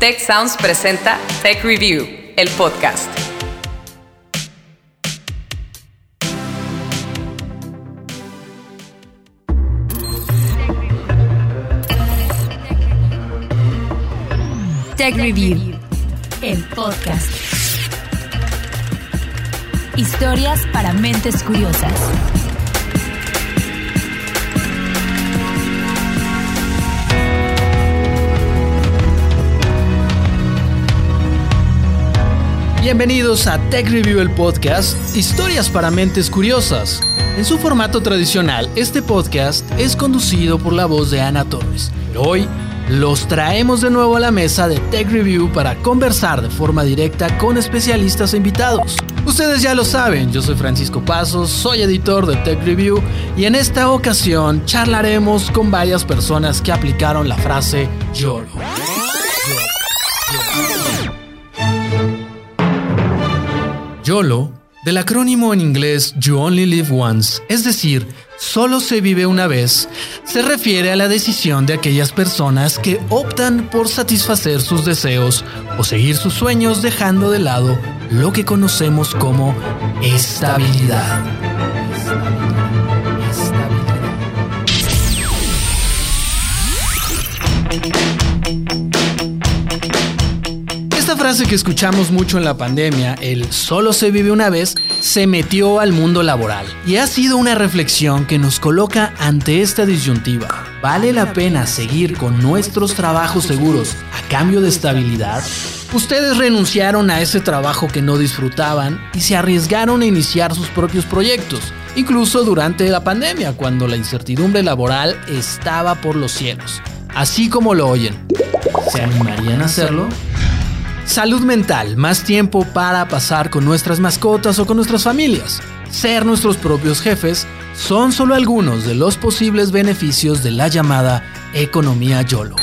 Tech Sounds presenta Tech Review, el podcast. Tech Review, el podcast. Historias para mentes curiosas. Bienvenidos a Tech Review el podcast, historias para mentes curiosas. En su formato tradicional, este podcast es conducido por la voz de Ana Torres. Hoy los traemos de nuevo a la mesa de Tech Review para conversar de forma directa con especialistas e invitados. Ustedes ya lo saben, yo soy Francisco Pasos, soy editor de Tech Review y en esta ocasión charlaremos con varias personas que aplicaron la frase YOLO. YOLO, del acrónimo en inglés You Only Live Once, es decir, solo se vive una vez, se refiere a la decisión de aquellas personas que optan por satisfacer sus deseos o seguir sus sueños dejando de lado lo que conocemos como estabilidad. Frase que escuchamos mucho en la pandemia, el solo se vive una vez, se metió al mundo laboral y ha sido una reflexión que nos coloca ante esta disyuntiva. ¿Vale la pena seguir con nuestros trabajos seguros a cambio de estabilidad? Ustedes renunciaron a ese trabajo que no disfrutaban y se arriesgaron a iniciar sus propios proyectos, incluso durante la pandemia, cuando la incertidumbre laboral estaba por los cielos. Así como lo oyen. ¿Se animarían a hacerlo? Salud mental, más tiempo para pasar con nuestras mascotas o con nuestras familias. Ser nuestros propios jefes son solo algunos de los posibles beneficios de la llamada economía YOLO.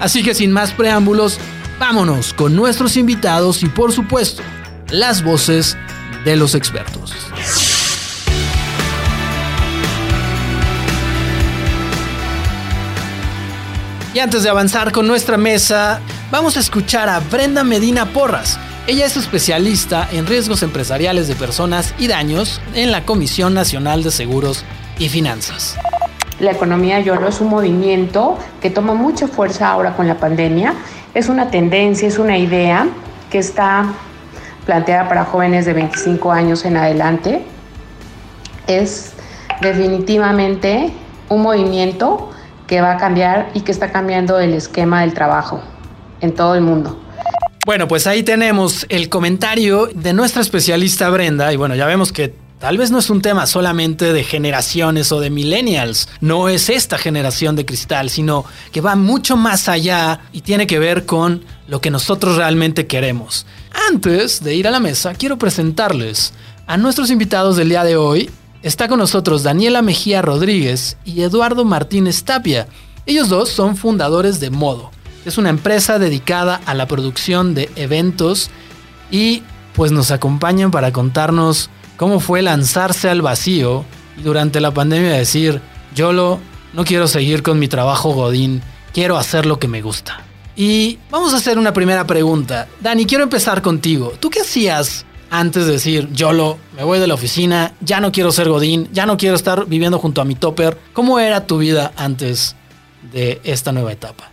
Así que sin más preámbulos, vámonos con nuestros invitados y por supuesto, las voces de los expertos. Y antes de avanzar con nuestra mesa, vamos a escuchar a Brenda Medina Porras. Ella es especialista en riesgos empresariales de personas y daños en la Comisión Nacional de Seguros y Finanzas. La economía YOLO es un movimiento que toma mucha fuerza ahora con la pandemia. Es una tendencia, es una idea que está planteada para jóvenes de 25 años en adelante. Es definitivamente un movimiento que va a cambiar y que está cambiando el esquema del trabajo en todo el mundo. Bueno, pues ahí tenemos el comentario de nuestra especialista Brenda y bueno, ya vemos que tal vez no es un tema solamente de generaciones o de millennials, no es esta generación de cristal, sino que va mucho más allá y tiene que ver con lo que nosotros realmente queremos. Antes de ir a la mesa, quiero presentarles a nuestros invitados del día de hoy. Está con nosotros Daniela Mejía Rodríguez y Eduardo Martínez Tapia. Ellos dos son fundadores de Modo es una empresa dedicada a la producción de eventos y pues nos acompañan para contarnos cómo fue lanzarse al vacío y durante la pandemia decir, Yolo, no quiero seguir con mi trabajo Godín, quiero hacer lo que me gusta. Y vamos a hacer una primera pregunta. Dani, quiero empezar contigo. ¿Tú qué hacías antes de decir, Yolo, me voy de la oficina, ya no quiero ser Godín, ya no quiero estar viviendo junto a mi topper? ¿Cómo era tu vida antes de esta nueva etapa?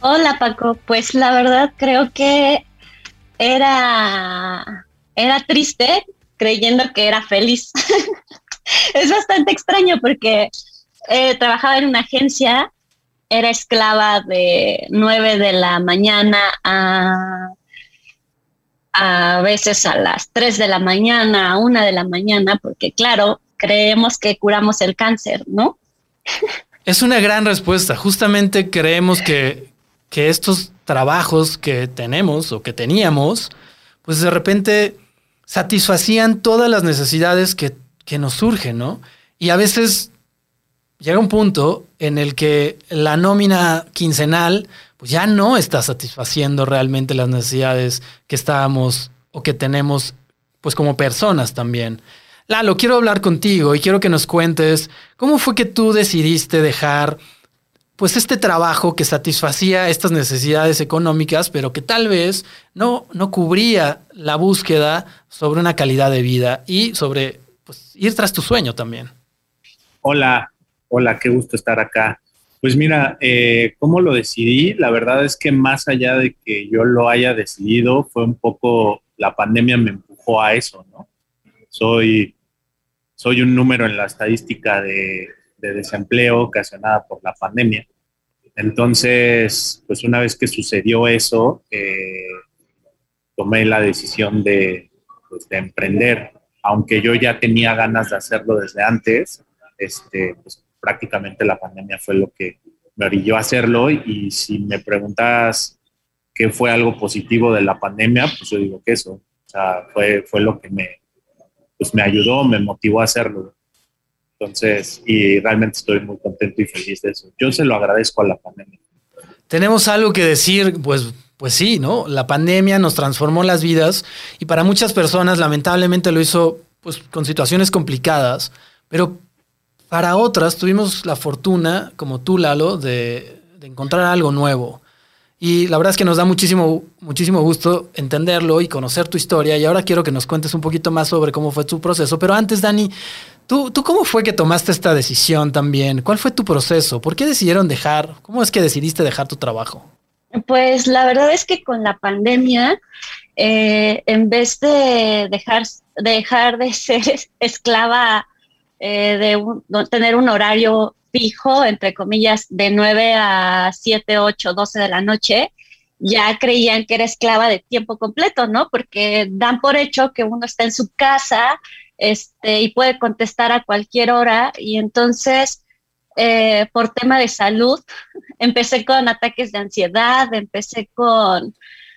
Hola Paco, pues la verdad creo que era, era triste creyendo que era feliz. es bastante extraño porque eh, trabajaba en una agencia, era esclava de 9 de la mañana a, a veces a las 3 de la mañana, a 1 de la mañana, porque claro, creemos que curamos el cáncer, ¿no? Es una gran respuesta. Justamente creemos que, que estos trabajos que tenemos o que teníamos, pues de repente satisfacían todas las necesidades que, que nos surgen, ¿no? Y a veces llega un punto en el que la nómina quincenal pues ya no está satisfaciendo realmente las necesidades que estábamos o que tenemos pues como personas también. Lalo, quiero hablar contigo y quiero que nos cuentes cómo fue que tú decidiste dejar pues este trabajo que satisfacía estas necesidades económicas, pero que tal vez no, no cubría la búsqueda sobre una calidad de vida y sobre pues, ir tras tu sueño también. Hola, hola, qué gusto estar acá. Pues mira, eh, ¿cómo lo decidí? La verdad es que más allá de que yo lo haya decidido, fue un poco, la pandemia me empujó a eso, ¿no? Soy, soy un número en la estadística de, de desempleo ocasionada por la pandemia. Entonces, pues una vez que sucedió eso, eh, tomé la decisión pues, de, emprender, aunque yo ya tenía ganas de hacerlo desde antes, este, pues prácticamente la pandemia fue lo que me orilló a hacerlo y si me preguntas qué fue algo positivo de la pandemia, pues yo digo que eso, o sea, fue, fue lo que me, pues me ayudó, me motivó a hacerlo. Entonces, y realmente estoy muy contento y feliz de eso. Yo se lo agradezco a la pandemia. Tenemos algo que decir, pues, pues sí, ¿no? La pandemia nos transformó las vidas y para muchas personas lamentablemente lo hizo pues con situaciones complicadas, pero para otras tuvimos la fortuna, como tú, Lalo, de, de encontrar algo nuevo. Y la verdad es que nos da muchísimo, muchísimo gusto entenderlo y conocer tu historia. Y ahora quiero que nos cuentes un poquito más sobre cómo fue tu proceso. Pero antes, Dani, ¿Tú, ¿Tú cómo fue que tomaste esta decisión también? ¿Cuál fue tu proceso? ¿Por qué decidieron dejar? ¿Cómo es que decidiste dejar tu trabajo? Pues la verdad es que con la pandemia, eh, en vez de dejar, dejar de ser esclava, eh, de tener un horario fijo, entre comillas, de 9 a 7, 8, 12 de la noche, ya creían que era esclava de tiempo completo, ¿no? Porque dan por hecho que uno está en su casa, este, y puede contestar a cualquier hora. Y entonces, eh, por tema de salud, empecé con ataques de ansiedad, empecé con,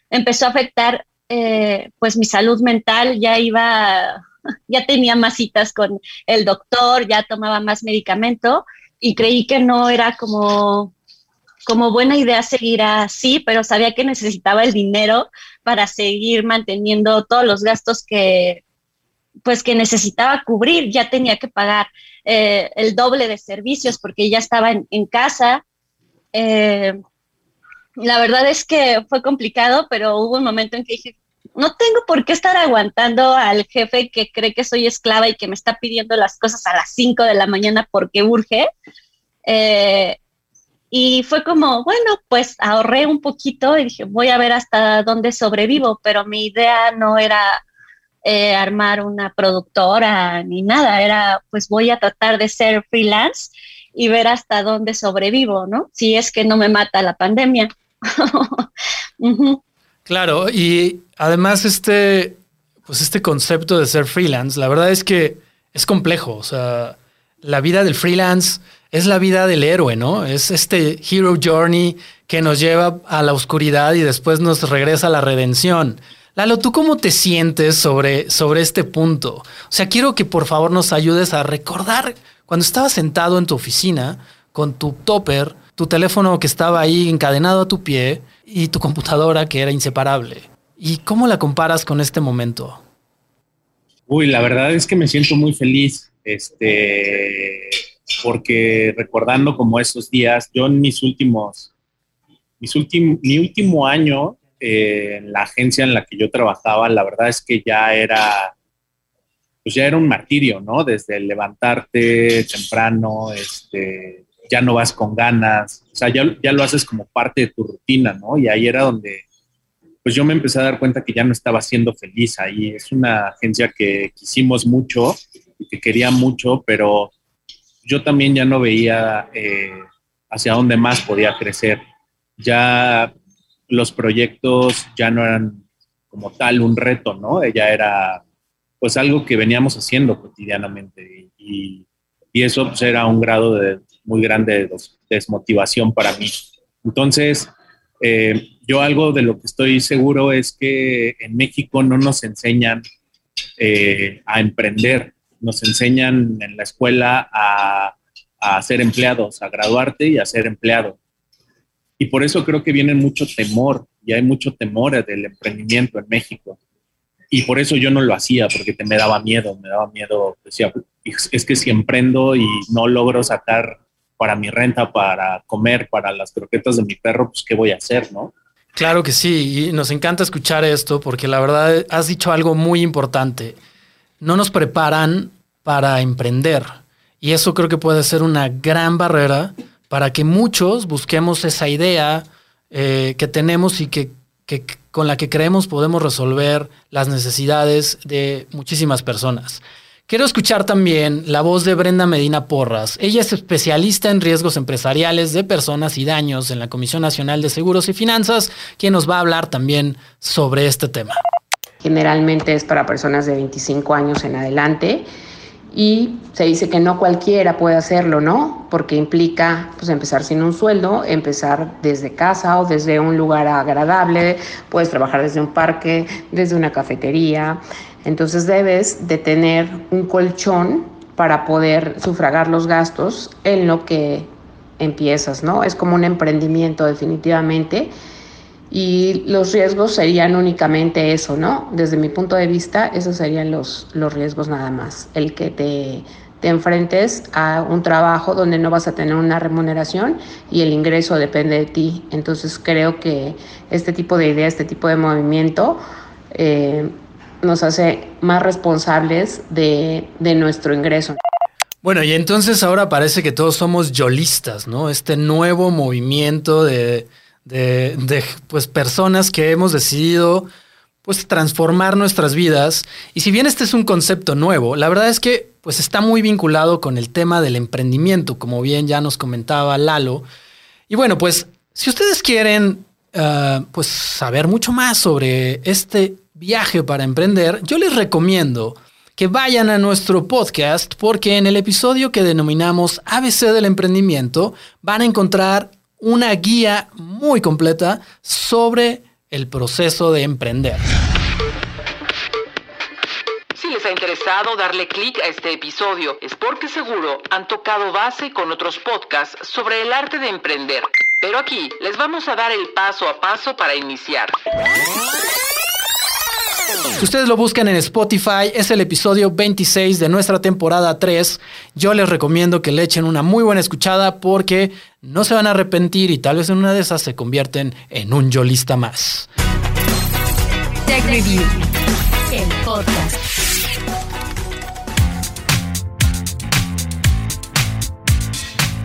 empezó a afectar eh, pues mi salud mental, ya iba, ya tenía más citas con el doctor, ya tomaba más medicamento y creí que no era como como buena idea seguir así, pero sabía que necesitaba el dinero para seguir manteniendo todos los gastos que, pues que necesitaba cubrir, ya tenía que pagar eh, el doble de servicios porque ya estaba en, casa. Eh, la verdad es que fue complicado, pero hubo un momento en que dije, no tengo por qué estar aguantando al jefe que cree que soy esclava y que me está pidiendo las cosas a las 5 de la mañana porque urge. Eh, y fue como, bueno, pues ahorré un poquito y dije, voy a ver hasta dónde sobrevivo, pero mi idea no era eh, armar una productora ni nada, era pues voy a tratar de ser freelance y ver hasta dónde sobrevivo, ¿no? Si es que no me mata la pandemia. Claro, y además este, pues este concepto de ser freelance, la verdad es que es complejo, o sea, la vida del freelance es la vida del héroe, ¿no? Es este hero journey que nos lleva a la oscuridad y después nos regresa a la redención. Lalo, ¿tú cómo te sientes sobre, sobre este punto? O sea, quiero que por favor nos ayudes a recordar cuando estabas sentado en tu oficina con tu topper, tu teléfono que estaba ahí encadenado a tu pie y tu computadora que era inseparable. ¿Y cómo la comparas con este momento? Uy, la verdad es que me siento muy feliz, este, porque recordando como esos días, yo en mis últimos, mis últimos, mi último año eh, la agencia en la que yo trabajaba, la verdad es que ya era, pues ya era un martirio, ¿no? Desde levantarte temprano, este, ya no vas con ganas, o sea, ya, ya lo haces como parte de tu rutina, ¿no? Y ahí era donde, pues yo me empecé a dar cuenta que ya no estaba siendo feliz ahí. Es una agencia que quisimos mucho y que quería mucho, pero yo también ya no veía eh, hacia dónde más podía crecer. Ya los proyectos ya no eran como tal un reto, ¿no? Ya era pues algo que veníamos haciendo cotidianamente y, eso pues, era un grado de, muy grande de desmotivación para mí. Entonces, eh, yo algo de lo que estoy seguro es que en México no nos enseñan eh, a emprender, nos enseñan en la escuela a, a ser empleados, a graduarte y a ser empleado. Y por eso creo que viene mucho temor, y hay mucho temor del emprendimiento en México. Y por eso yo no lo hacía, porque te, me daba miedo, me daba miedo, decía, es que si emprendo y no logro sacar para mi renta, para comer, para las croquetas de mi perro, pues ¿qué voy a hacer, no? Claro que sí, y nos encanta escuchar esto porque la verdad has dicho algo muy importante. No nos preparan para emprender y eso creo que puede ser una gran barrera para que muchos busquemos esa idea eh, que tenemos y que, que con la que creemos podemos resolver las necesidades de muchísimas personas. Quiero escuchar también la voz de Brenda Medina Porras. Ella es especialista en riesgos empresariales de personas y daños en la Comisión Nacional de Seguros y Finanzas, quien nos va a hablar también sobre este tema. Generalmente es para personas de 25 años en adelante y se dice que no cualquiera puede hacerlo, ¿no? Porque implica pues empezar sin un sueldo, empezar desde casa o desde un lugar agradable, puedes trabajar desde un parque, desde una cafetería, entonces debes de tener un colchón para poder sufragar los gastos en lo que empiezas, ¿no? Es como un emprendimiento definitivamente y los riesgos serían únicamente eso, ¿no? Desde mi punto de vista, esos serían los, los riesgos nada más. El que te, te enfrentes a un trabajo donde no vas a tener una remuneración y el ingreso depende de ti. Entonces creo que este tipo de idea, este tipo de movimiento eh, nos hace más responsables de, de nuestro ingreso. Bueno, y entonces ahora parece que todos somos yolistas, ¿no? Este nuevo movimiento de, de, pues, personas que hemos decidido pues, transformar nuestras vidas. Y si bien este es un concepto nuevo, la verdad es que pues, está muy vinculado con el tema del emprendimiento, como bien ya nos comentaba Lalo. Y bueno, pues si ustedes quieren uh, pues, saber mucho más sobre este viaje para emprender, yo les recomiendo que vayan a nuestro podcast porque en el episodio que denominamos ABC del emprendimiento van a encontrar una guía muy completa sobre el proceso de emprender. Si les ha interesado darle clic a este episodio es porque seguro han tocado base con otros podcasts sobre el arte de emprender. Pero aquí les vamos a dar el paso a paso para iniciar. Si ustedes lo buscan en Spotify, es el episodio 26 de nuestra temporada 3. Yo les recomiendo que le echen una muy buena escuchada porque no se van a arrepentir y tal vez en una de esas se convierten en un yolista más. Tech Review, el podcast.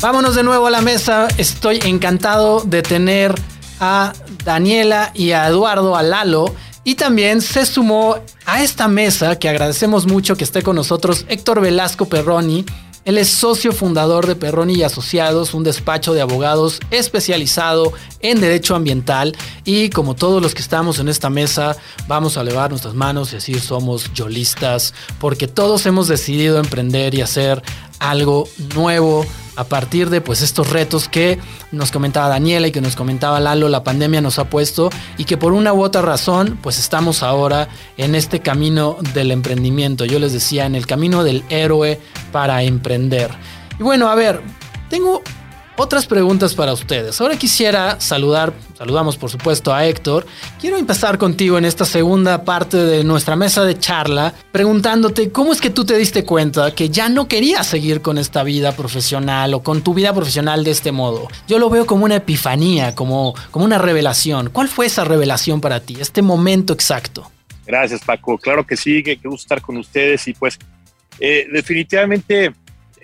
Vámonos de nuevo a la mesa. Estoy encantado de tener a Daniela y a Eduardo, a Lalo y también se sumó a esta mesa, que agradecemos mucho que esté con nosotros, Héctor Velasco Perroni. Él es socio fundador de Perroni y Asociados, un despacho de abogados especializado en derecho ambiental. Y como todos los que estamos en esta mesa, vamos a elevar nuestras manos y decir somos yolistas, porque todos hemos decidido emprender y hacer algo nuevo, a partir de pues estos retos que nos comentaba Daniela y que nos comentaba Lalo, la pandemia nos ha puesto y que por una u otra razón pues estamos ahora en este camino del emprendimiento. Yo les decía, en el camino del héroe para emprender. Y bueno, a ver, tengo otras preguntas para ustedes. Ahora quisiera saludar, saludamos por supuesto a Héctor. Quiero empezar contigo en esta segunda parte de nuestra mesa de charla, preguntándote cómo es que tú te diste cuenta que ya no querías seguir con esta vida profesional o con tu vida profesional de este modo. Yo lo veo como una epifanía, como, como una revelación. ¿Cuál fue esa revelación para ti, este momento exacto? Gracias Paco, claro que sí, que, gusto estar con ustedes y pues eh, definitivamente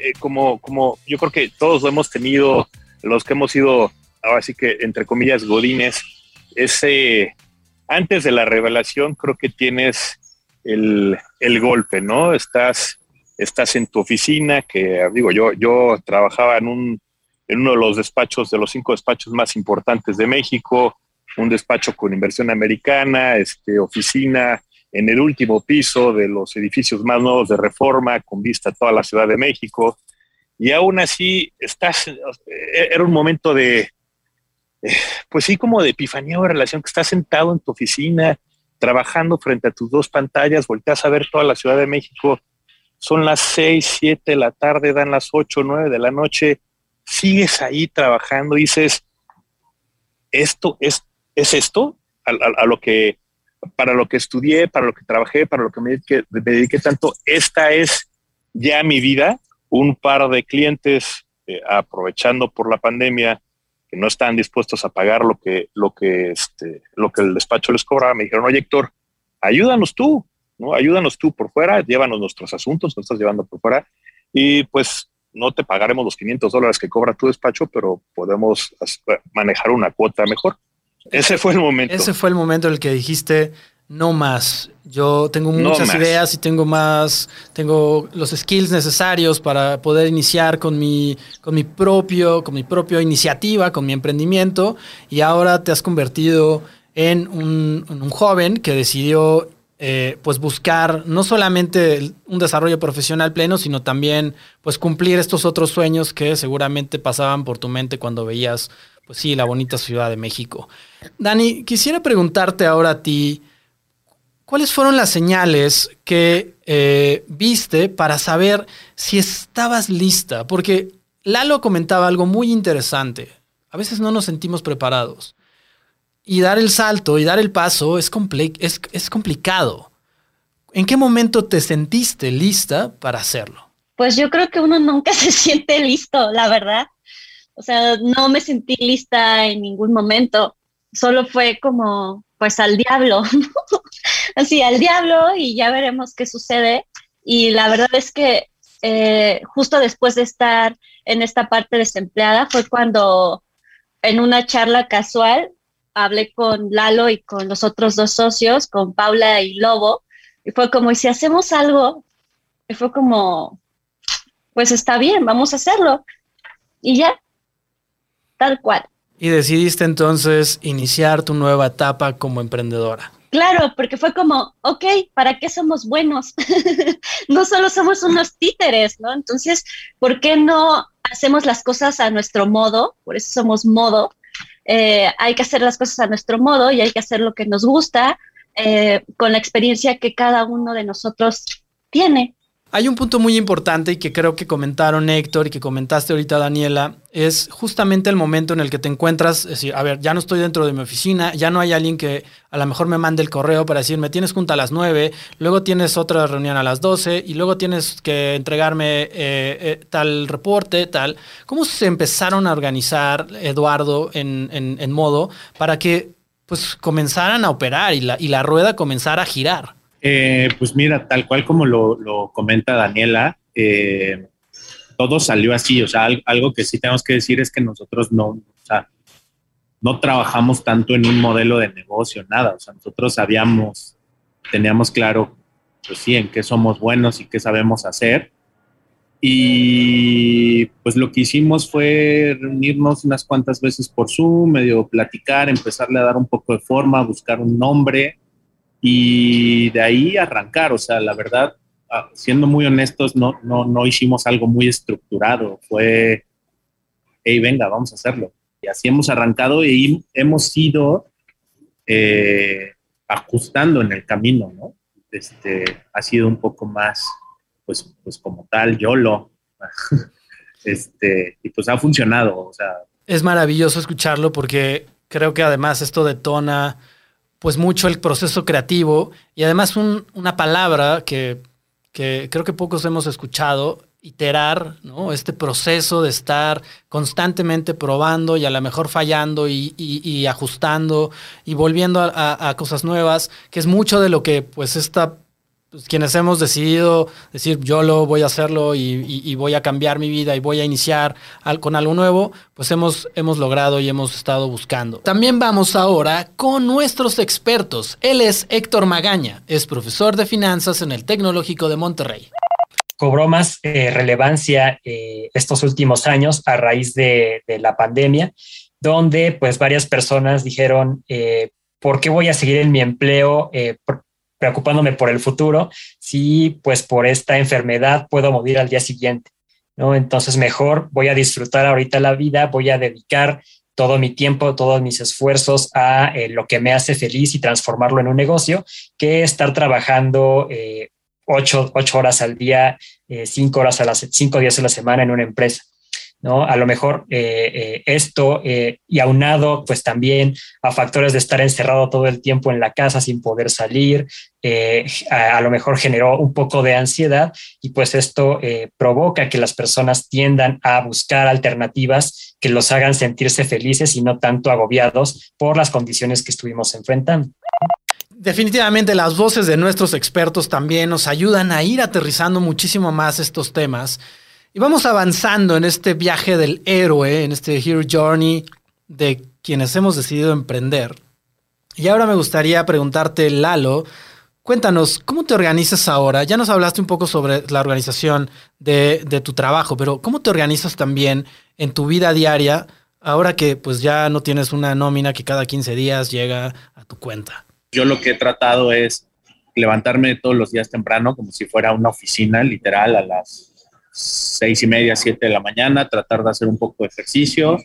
eh, como, como yo creo que todos lo hemos tenido, los que hemos sido, ahora sí que entre comillas, godines, ese, antes de la revelación creo que tienes el, el golpe, ¿no? Estás, estás en tu oficina, que digo, yo, yo trabajaba en, un, en uno de los despachos, de los cinco despachos más importantes de México, un despacho con inversión americana, este, oficina en el último piso de los edificios más nuevos de reforma, con vista a toda la Ciudad de México. Y aún así, estás, eh, era un momento de, eh, pues sí, como de epifanía o relación, que estás sentado en tu oficina, trabajando frente a tus dos pantallas, volteas a ver toda la Ciudad de México, son las seis, siete de la tarde, dan las ocho, nueve de la noche, sigues ahí trabajando, dices, esto es, es esto a lo que para lo que estudié, para lo que trabajé, para lo que me dediqué, me dediqué tanto, esta es ya mi vida, un par de clientes eh, aprovechando por la pandemia, que no están dispuestos a pagar lo que, lo que, este, lo que el despacho les cobraba, me dijeron, oye Héctor, ayúdanos tú, ¿no? Ayúdanos tú por fuera, llévanos nuestros asuntos, nos estás llevando por fuera, y pues no te pagaremos los 500 dólares que cobra tu despacho, pero podemos manejar una cuota mejor. Ese fue el momento. Ese fue el momento en el que dijiste, no más. Yo tengo muchas ideas y tengo más, tengo los skills necesarios para poder iniciar con mi, con mi propio, con mi propia iniciativa, con mi emprendimiento. Y ahora te has convertido en un, un joven que decidió eh, pues buscar no solamente un desarrollo profesional pleno, sino también pues cumplir estos otros sueños que seguramente pasaban por tu mente cuando veías, pues sí, la bonita Ciudad de México. Dani, quisiera preguntarte ahora a ti, ¿cuáles fueron las señales que eh, viste para saber si estabas lista? Porque Lalo comentaba algo muy interesante. A veces no nos sentimos preparados y dar el salto y dar el paso es, es, es complicado. ¿En qué momento te sentiste lista para hacerlo? Pues yo creo que uno nunca se siente listo, la verdad. O sea, no me sentí lista en ningún momento. Solo fue como, pues al diablo, así al diablo y ya veremos qué sucede. Y la verdad es que eh, justo después de estar en esta parte desempleada fue cuando en una charla casual hablé con Lalo y con los otros dos socios, con Paula y Lobo, y fue como, ¿y si hacemos algo? Y fue como, pues está bien, vamos a hacerlo. Y ya, tal cual. Y decidiste entonces iniciar tu nueva etapa como emprendedora. Claro, porque fue como, ok, ¿para qué somos buenos? no solo somos unos títeres, ¿no? Entonces, ¿por qué no hacemos las cosas a nuestro modo? Por eso somos modo eh, hay que hacer las cosas a nuestro modo y hay que hacer lo que nos gusta eh, con la experiencia que cada uno de nosotros tiene. Hay un punto muy importante y que creo que comentaron Héctor y que comentaste ahorita Daniela, es justamente el momento en el que te encuentras, es decir, a ver, ya no estoy dentro de mi oficina, ya no hay alguien que a lo mejor me mande el correo para decirme, tienes junta a las 9, luego tienes otra reunión a las 12 y luego tienes que entregarme eh, eh, tal reporte, tal. ¿Cómo se empezaron a organizar, Eduardo, en, en, modo para que pues comenzaran a operar y la, y la rueda comenzara a girar? Eh, pues mira, tal cual como lo, comenta Daniela, eh, todo salió así. O sea, algo que sí tenemos que decir es que nosotros no, no trabajamos tanto en un modelo de negocio, nada. O sea, nosotros sabíamos, teníamos claro, pues sí, en qué somos buenos y qué sabemos hacer. Y pues lo que hicimos fue reunirnos unas cuantas veces por Zoom, medio platicar, empezarle a dar un poco de forma, buscar un nombre y de ahí arrancar. O sea, la verdad, ah, siendo muy honestos, no, no, no hicimos algo muy estructurado. Fue, hey, venga, vamos a hacerlo. Y así hemos arrancado y hemos ido eh, ajustando en el camino, ¿no? Este, ha sido un poco más, pues, pues como tal, YOLO. este, y pues ha funcionado, o sea. Es maravilloso escucharlo porque creo que además esto detona pues mucho el proceso creativo y además una palabra que, creo que pocos hemos escuchado, iterar, ¿no? Este proceso de estar constantemente probando y a lo mejor fallando y, ajustando y volviendo a, a, cosas nuevas, que es mucho de lo que pues esta pues, quienes hemos decidido decir yo lo voy a hacerlo y, voy a cambiar mi vida y voy a iniciar con algo nuevo, pues hemos, hemos logrado y hemos estado buscando. También vamos ahora con nuestros expertos. Él es Héctor Magaña, es profesor de finanzas en el Tecnológico de Monterrey. Cobró más eh, relevancia eh, estos últimos años a raíz de, la pandemia, donde pues varias personas dijeron, eh, ¿por qué voy a seguir en mi empleo? Preocupándome por el futuro si pues por esta enfermedad puedo morir al día siguiente, ¿no? Entonces mejor voy a disfrutar ahorita la vida, voy a dedicar todo mi tiempo, todos mis esfuerzos a eh, lo que me hace feliz y transformarlo en un negocio, que estar trabajando eh, ocho, horas al día, eh, cinco horas a las cinco días a la semana en una empresa. ¿No? A lo mejor eh, eh, esto eh, y aunado pues también a factores de estar encerrado todo el tiempo en la casa sin poder salir, a, a, lo mejor generó un poco de ansiedad y pues esto provoca que las personas tiendan a buscar alternativas que los hagan sentirse felices y no tanto agobiados por las condiciones que estuvimos enfrentando. Definitivamente las voces de nuestros expertos también nos ayudan a ir aterrizando muchísimo más estos temas y vamos avanzando en este viaje del héroe, en este Hero Journey de quienes hemos decidido emprender. Y ahora me gustaría preguntarte, Lalo, cuéntanos, ¿cómo te organizas ahora? Ya nos hablaste un poco sobre la organización de, de, tu trabajo, pero ¿cómo te organizas también en tu vida diaria ahora que pues ya no tienes una nómina que cada 15 días llega a tu cuenta? Yo lo que he tratado es levantarme todos los días temprano, como si fuera una oficina, literal, a las seis y media, siete de la mañana, tratar de hacer un poco de ejercicio,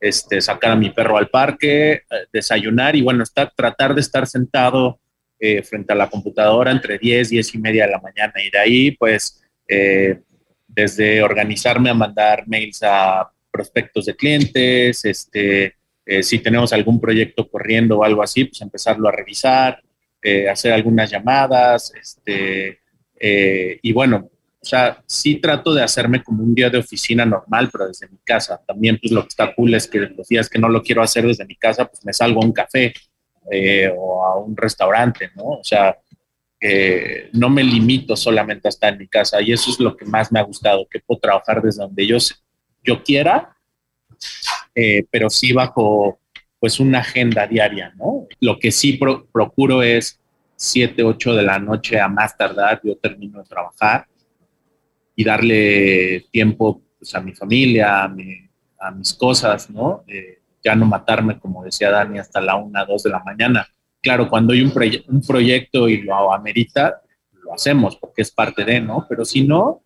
este, sacar a mi perro al parque, eh, desayunar y bueno, estar, tratar de estar sentado eh, frente a la computadora entre 10, 10 y media de la mañana. Y de ahí, pues, eh, desde organizarme a mandar mails a prospectos de clientes, este, si tenemos algún proyecto corriendo o algo así, pues empezarlo a revisar, hacer algunas llamadas, este, y bueno, o sea, sí trato de hacerme como un día de oficina normal, pero desde mi casa. También, pues lo que está cool es que los días que no lo quiero hacer desde mi casa, pues me salgo a un café eh, o a un restaurante, ¿no? O sea, eh, no me limito solamente a estar en mi casa y eso es lo que más me ha gustado, que puedo trabajar desde donde yo, yo quiera, eh, pero sí bajo pues una agenda diaria, ¿no? Lo que sí procuro es 7, 8 de la noche a más tardar, yo termino de trabajar y darle tiempo pues, a mi familia, a, mis cosas, ¿no? Ya no matarme, como decía Dani, hasta la una, dos de la mañana. Claro, cuando hay un, proyecto y lo amerita, lo hacemos porque es parte de, ¿no? Pero si no,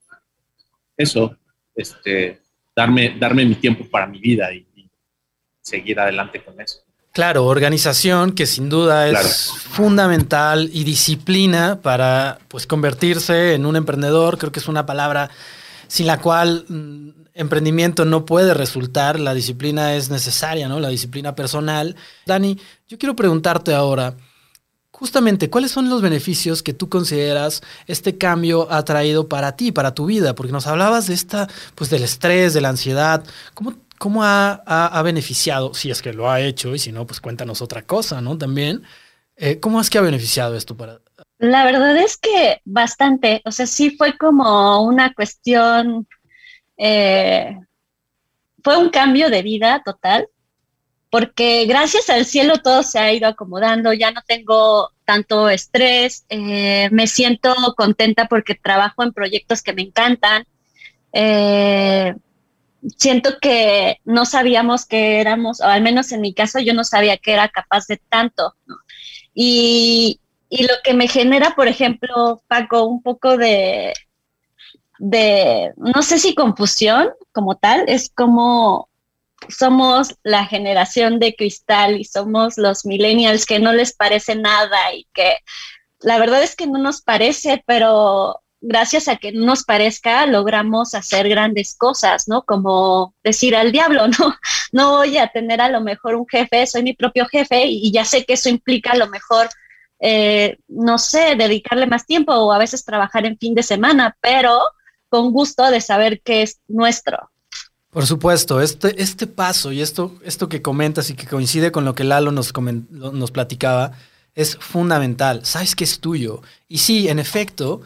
eso, este, darme, darme mi tiempo para mi vida y seguir adelante con eso. Claro, organización que sin duda es fundamental y disciplina para pues convertirse en un emprendedor. Creo que es una palabra sin la cual mm, emprendimiento no puede resultar. La disciplina es necesaria, ¿no? La disciplina personal. Dani, yo quiero preguntarte ahora, justamente, ¿cuáles son los beneficios que tú consideras este cambio ha traído para ti, para tu vida? Porque nos hablabas de esta, pues del estrés, de la ansiedad. ¿Cómo ¿Cómo ha, beneficiado, si es que lo ha hecho, y si no, pues cuéntanos otra cosa, ¿no? También, eh, ¿cómo es que ha beneficiado esto para... La verdad es que bastante, o sea, sí fue como una cuestión, eh, fue un cambio de vida total, porque gracias al cielo todo se ha ido acomodando, ya no tengo tanto estrés, eh, me siento contenta porque trabajo en proyectos que me encantan. Eh, siento que no sabíamos que éramos, o al menos en mi caso yo no sabía que era capaz de tanto. Y, y, lo que me genera, por ejemplo, Paco, un poco de, de, no sé si confusión como tal, es como somos la generación de cristal y somos los millennials que no les parece nada y que la verdad es que no nos parece, pero gracias a que nos parezca, logramos hacer grandes cosas, ¿no? Como decir al diablo, ¿no? No voy a tener a lo mejor un jefe, soy mi propio jefe y ya sé que eso implica a lo mejor, eh, no sé, dedicarle más tiempo o a veces trabajar en fin de semana, pero con gusto de saber que es nuestro. Por supuesto, este, este paso y esto, esto que comentas y que coincide con lo que Lalo nos, nos platicaba, es fundamental. Sabes que es tuyo. Y sí, en efecto,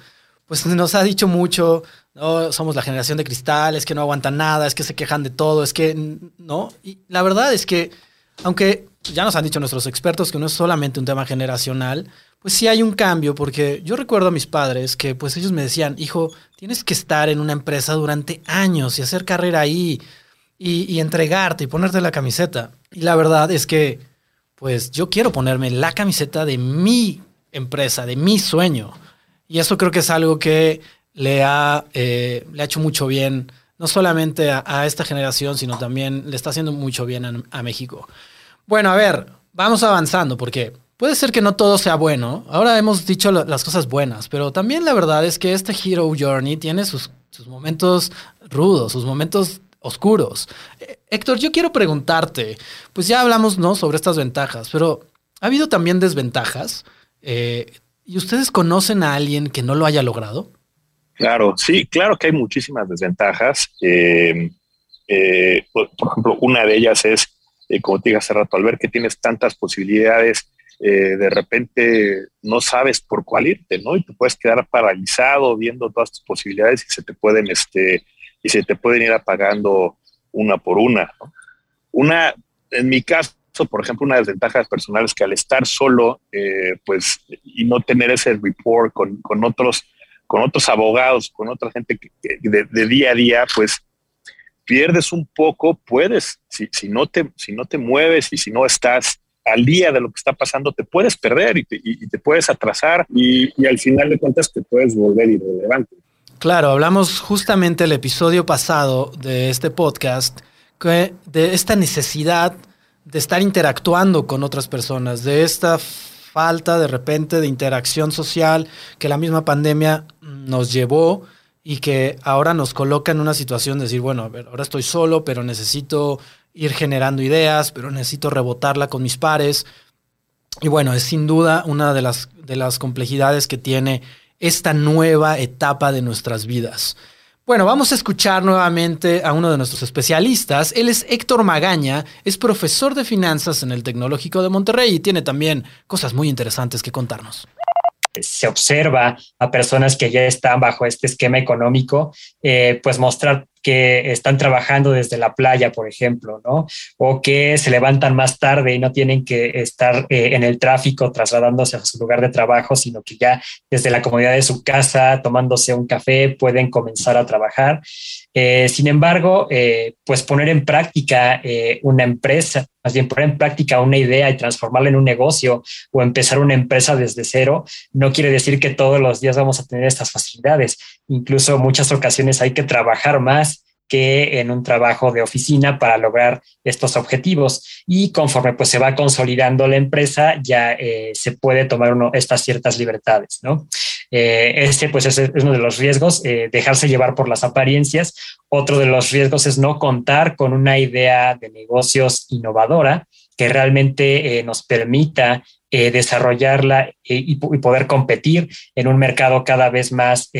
pues nos ha dicho mucho, no, somos la generación de cristal, es que no aguantan nada, es que se quejan de todo, es que no. Y la verdad es que, aunque ya nos han dicho nuestros expertos que no es solamente un tema generacional, pues sí hay un cambio, porque yo recuerdo a mis padres que pues ellos me decían, hijo, tienes que estar en una empresa durante años y hacer carrera ahí y, y entregarte y ponerte la camiseta. Y la verdad es que, pues yo quiero ponerme la camiseta de mi empresa, de mi sueño. Y eso creo que es algo que le ha, eh, le ha hecho mucho bien, no solamente a, esta generación, sino también le está haciendo mucho bien a, México. Bueno, a ver, vamos avanzando, porque puede ser que no todo sea bueno. Ahora hemos dicho las cosas buenas, pero también la verdad es que este Hero Journey tiene sus, sus momentos rudos, sus momentos oscuros. Eh, Héctor, yo quiero preguntarte, pues ya hablamos ¿no? sobre estas ventajas, pero ¿ha habido también desventajas? Eh, ¿Y ustedes conocen a alguien que no lo haya logrado? Claro, sí, claro que hay muchísimas desventajas. Eh, por, ejemplo, una de ellas es, como te dije hace rato, al ver que tienes tantas posibilidades, de repente no sabes por cuál irte, ¿no? Y te puedes quedar paralizado viendo todas tus posibilidades y se te pueden, este, y se te pueden ir apagando una por una. Una, en mi caso, por ejemplo, una desventaja personal es que al estar solo, eh, pues, y no tener ese report con, con, otros, con otros abogados, con otra gente que, de, día a día, pues, pierdes un poco, puedes, si, si, no te, si no te mueves y si no estás al día de lo que está pasando, te puedes perder y te, puedes atrasar y, al final de cuentas te puedes volver irrelevante. Claro, hablamos justamente el episodio pasado de este podcast de esta necesidad de estar interactuando con otras personas, de esta falta de repente de interacción social que la misma pandemia nos llevó y que ahora nos coloca en una situación de decir, bueno, a ver, ahora estoy solo, pero necesito ir generando ideas, pero necesito rebotarla con mis pares. Y bueno, es sin duda una de las, de las complejidades que tiene esta nueva etapa de nuestras vidas. Bueno, vamos a escuchar nuevamente a uno de nuestros especialistas. Él es Héctor Magaña, es profesor de finanzas en el Tecnológico de Monterrey y tiene también cosas muy interesantes que contarnos se observa a personas que ya están bajo este esquema económico, eh, pues mostrar que están trabajando desde la playa, por ejemplo, ¿no? O que se levantan más tarde y no tienen que estar eh, en el tráfico trasladándose a su lugar de trabajo, sino que ya desde la comodidad de su casa, tomándose un café, pueden comenzar a trabajar. Eh, sin embargo, eh, pues poner en práctica una empresa, más bien poner en práctica una idea y transformarla en un negocio o empezar una empresa desde cero, no quiere decir que todos los días vamos a tener estas facilidades. Incluso muchas ocasiones hay que trabajar más que en un trabajo de oficina para lograr estos objetivos. Y conforme pues se va consolidando la empresa, ya eh, se puede tomar uno, estas ciertas libertades, ¿no? Eh, este pues es, uno de los riesgos, eh, dejarse llevar por las apariencias. Otro de los riesgos es no contar con una idea de negocios innovadora que realmente nos permita desarrollarla y, y, poder competir en un mercado cada vez más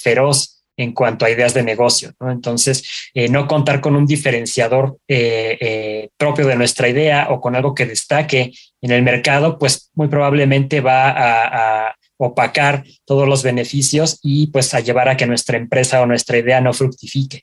feroz en cuanto a ideas de negocio. ¿no? Entonces, eh, no contar con un diferenciador eh, eh, propio de nuestra idea o con algo que destaque en el mercado, pues muy probablemente va a, opacar todos los beneficios y pues a llevar a que nuestra empresa o nuestra idea no fructifique.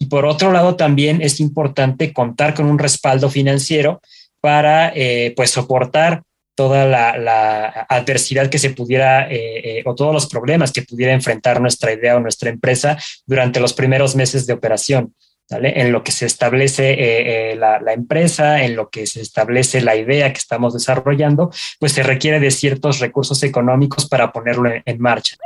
Y por otro lado, también es importante contar con un respaldo financiero para pues soportar toda la, adversidad que se pudiera eh, eh, o todos los problemas que pudiera enfrentar nuestra idea o nuestra empresa durante los primeros meses de operación. En lo que se establece eh, la, empresa, en lo que se establece la idea que estamos desarrollando, pues se requiere de ciertos recursos económicos para ponerlo en marcha.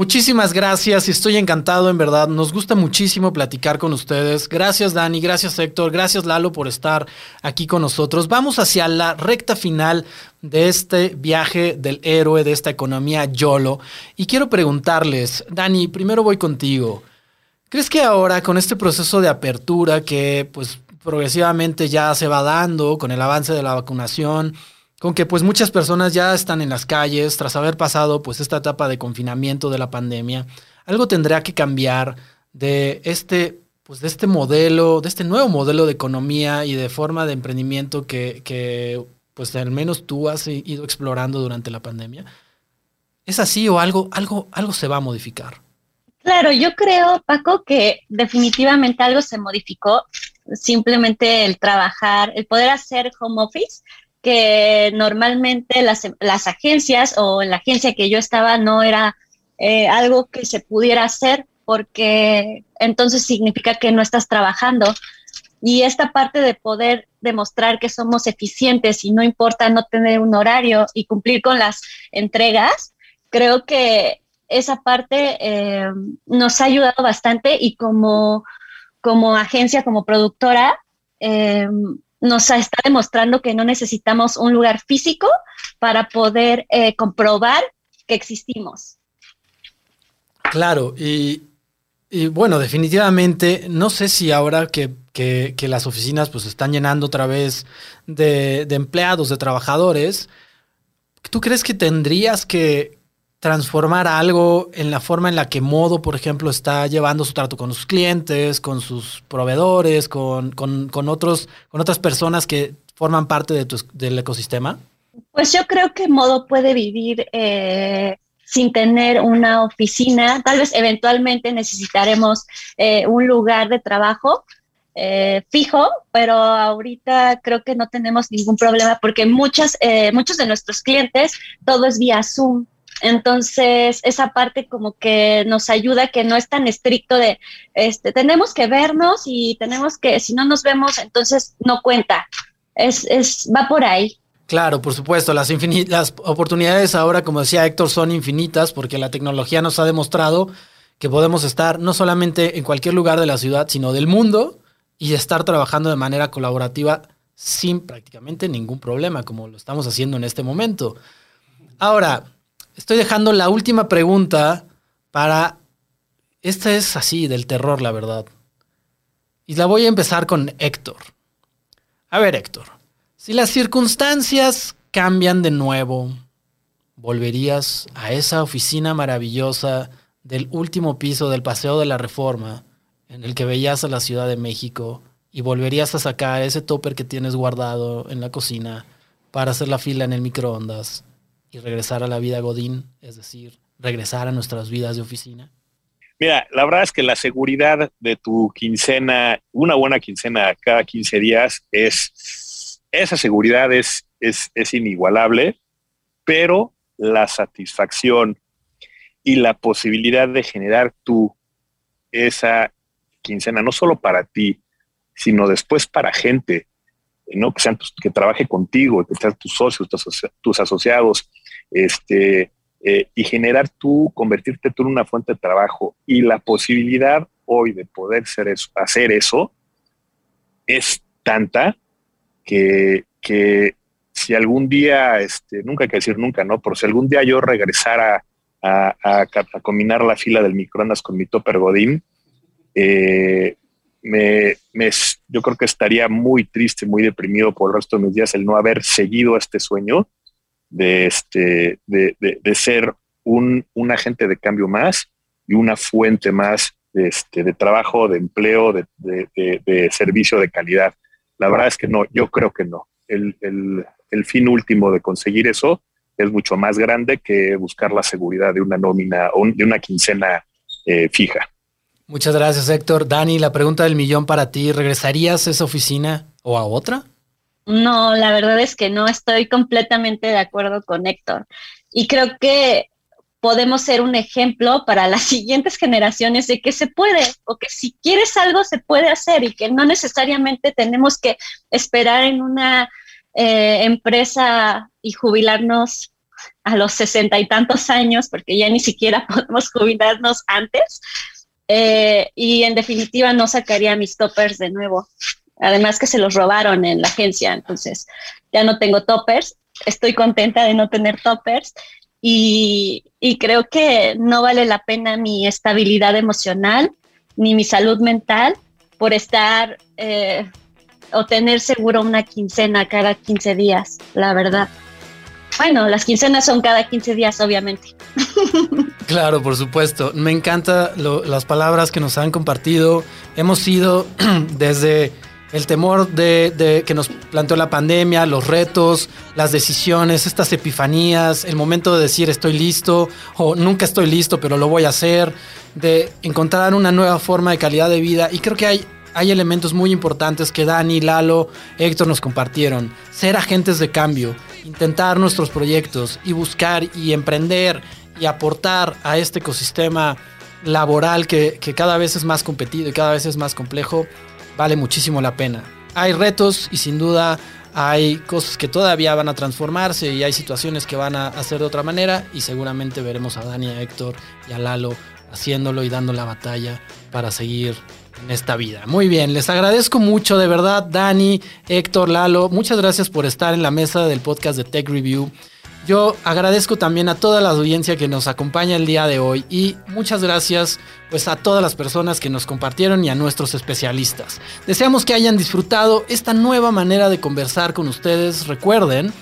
Muchísimas gracias estoy encantado, en verdad. Nos gusta muchísimo platicar con ustedes. Gracias, Dani. Gracias, Héctor. Gracias, Lalo, por estar aquí con nosotros. Vamos hacia la recta final de este viaje del héroe, de esta economía YOLO. Y quiero preguntarles, Dani, primero voy contigo. ¿Crees que ahora, con este proceso de apertura que, pues, progresivamente ya se va dando con el avance de la vacunación, con que pues muchas personas ya están en las calles tras haber pasado pues esta etapa de confinamiento de la pandemia. Algo tendrá que cambiar de este pues de este modelo, de este nuevo modelo de economía y de forma de emprendimiento que, que pues al menos tú has ido explorando durante la pandemia. ¿Es así o algo, algo, algo se va a modificar? Claro, yo creo, Paco, que definitivamente algo se modificó. Simplemente el trabajar, el poder hacer home office que normalmente las, las, agencias o en la agencia que yo estaba no era eh, algo que se pudiera hacer porque entonces significa que no estás trabajando. Y esta parte de poder demostrar que somos eficientes y no importa no tener un horario y cumplir con las entregas, creo que esa parte eh, nos ha ayudado bastante y como, como agencia, como productora, eh, nos está demostrando que no necesitamos un lugar físico para poder eh, comprobar que existimos. Claro, y bueno, definitivamente, no sé si ahora que, las oficinas pues están llenando otra vez de empleados, de trabajadores, ¿tú crees que tendrías que transformar algo en la forma en la que Modo, por ejemplo, está llevando su trato con sus clientes, con sus proveedores, con, con- con otros, con otras personas que forman parte de tu, del ecosistema? Pues yo creo que Modo puede vivir eh, sin tener una oficina. Tal vez eventualmente necesitaremos eh, un lugar de trabajo eh, fijo, pero ahorita creo que no tenemos ningún problema porque muchas, eh, muchos de nuestros clientes todo es vía Zoom. Entonces, esa parte como que nos ayuda, que no es tan estricto de, este, tenemos que vernos y tenemos que, si no nos vemos, entonces no cuenta. Es, es, va por ahí. Claro, por supuesto, las, las oportunidades ahora, como decía Héctor, son infinitas porque la tecnología nos ha demostrado que podemos estar no solamente en cualquier lugar de la ciudad, sino del mundo y estar trabajando de manera colaborativa sin prácticamente ningún problema, como lo estamos haciendo en este momento. Ahora, estoy dejando la última pregunta para... Esta es así, del terror, la verdad. Y la voy a empezar con Héctor. A ver, Héctor. Si las circunstancias cambian de nuevo, ¿volverías a esa oficina maravillosa del último piso del Paseo de la Reforma, en el que veías a la Ciudad de México, y volverías a sacar ese topper que tienes guardado en la cocina para hacer la fila en el microondas y regresar a la vida Godín, es decir, regresar a nuestras vidas de oficina? Mira, la verdad es que la seguridad de tu quincena, una buena quincena cada 15 días, es esa seguridad es, es, es inigualable, pero la satisfacción y la posibilidad de generar tú esa quincena, no solo para ti, sino después para gente, ¿no? que, sean tus- que trabaje contigo, que sean tus socios, tus, asocia- tus asociados, este, eh, y generar tú, convertirte tú en una fuente de trabajo y la posibilidad hoy de poder ser eso, hacer eso es tanta que, que si algún día, este, nunca hay que decir nunca, ¿no? Pero si algún día yo regresara a, a, combinar la fila del microondas con mi topper Godín, eh, me, me- yo creo que estaría muy triste, muy deprimido por el resto de mis días el no haber seguido este sueño de, este, de, de- de ser un, un agente de cambio más y una fuente más de, este, de trabajo, de empleo, de, de- servicio de calidad. La verdad es que no, yo creo que no. El, el- el fin último de conseguir eso es mucho más grande que buscar la seguridad de una nómina o de una quincena eh, fija. Muchas gracias, Héctor. Dani, la pregunta del millón para ti. ¿Regresarías a esa oficina o a otra? No, la verdad es que no estoy completamente de acuerdo con Héctor. Y creo que podemos ser un ejemplo para las siguientes generaciones de que se puede, o que si quieres algo se puede hacer y que no necesariamente tenemos que esperar en una eh, empresa y jubilarnos a los sesenta y tantos años, porque ya ni siquiera podemos jubilarnos antes. Eh, y en definitiva no sacaría mis toppers de nuevo. Además que se los robaron en la agencia, entonces ya no tengo toppers. Estoy contenta de no tener toppers y, creo que no vale la pena mi estabilidad emocional ni mi salud mental por estar eh, o tener seguro una quincena cada 15 días, la verdad. Bueno, las quincenas son cada 15 días, obviamente. Claro, por supuesto. Me encanta lo- las palabras que nos han compartido. Hemos sido desde el temor de, que nos planteó la pandemia, los retos, las decisiones, estas epifanías, el momento de decir estoy listo o nunca estoy listo, pero lo voy a hacer, de encontrar una nueva forma de calidad de vida. Y creo que hay, hay elementos muy importantes que Dani, Lalo, Héctor nos compartieron. Ser agentes de cambio, intentar nuestros proyectos y buscar y emprender y aportar a este ecosistema laboral que, que cada vez es más competido y cada vez es más complejo, vale muchísimo la pena. Hay retos y sin duda hay cosas que todavía van a transformarse y hay situaciones que van a hacer de otra manera y seguramente veremos a Dani, a Héctor y a Lalo haciéndolo y dando la batalla para seguir en esta vida. Muy bien, les agradezco mucho de verdad, Dani, Héctor, Lalo, muchas gracias por estar en la mesa del podcast de Tech Review. Yo agradezco también a toda la audiencia que nos acompaña el día de hoy y muchas gracias pues a todas las personas que nos compartieron y a nuestros especialistas. Deseamos que hayan disfrutado esta nueva manera de conversar con ustedes. Recuerden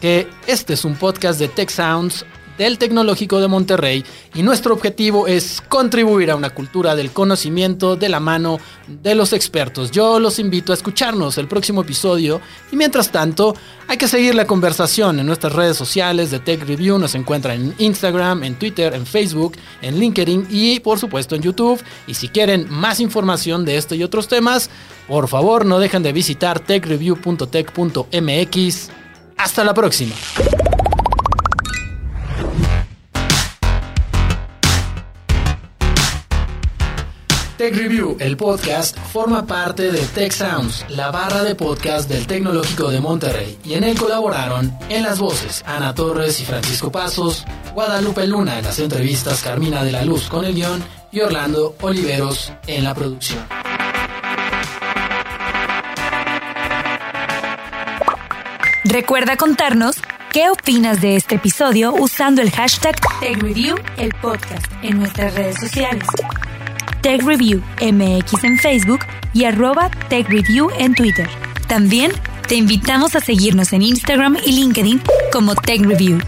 que este es un podcast de Tech Sounds del Tecnológico de Monterrey y nuestro objetivo es contribuir a una cultura del conocimiento de la mano de los expertos. Yo los invito a escucharnos el próximo episodio y mientras tanto hay que seguir la conversación en nuestras redes sociales de Tech Review. Nos encuentran en Instagram, en Twitter, en Facebook, en LinkedIn y por supuesto en YouTube. Y si quieren más información de este y otros temas, por favor no dejen de visitar techreview.tech.mx. Hasta la próxima. Tech Review, el podcast, forma parte de Tech Sounds, la barra de podcast del Tecnológico de Monterrey, y en él colaboraron en las voces Ana Torres y Francisco Pasos, Guadalupe Luna en las entrevistas, Carmina de la Luz con el guion y Orlando Oliveros en la producción. Recuerda contarnos qué opinas de este episodio usando el hashtag TechReview, el podcast, en nuestras redes sociales. Tech Review MX en Facebook y arroba Tech Review en Twitter. También te invitamos a seguirnos en Instagram y LinkedIn como Tech Review.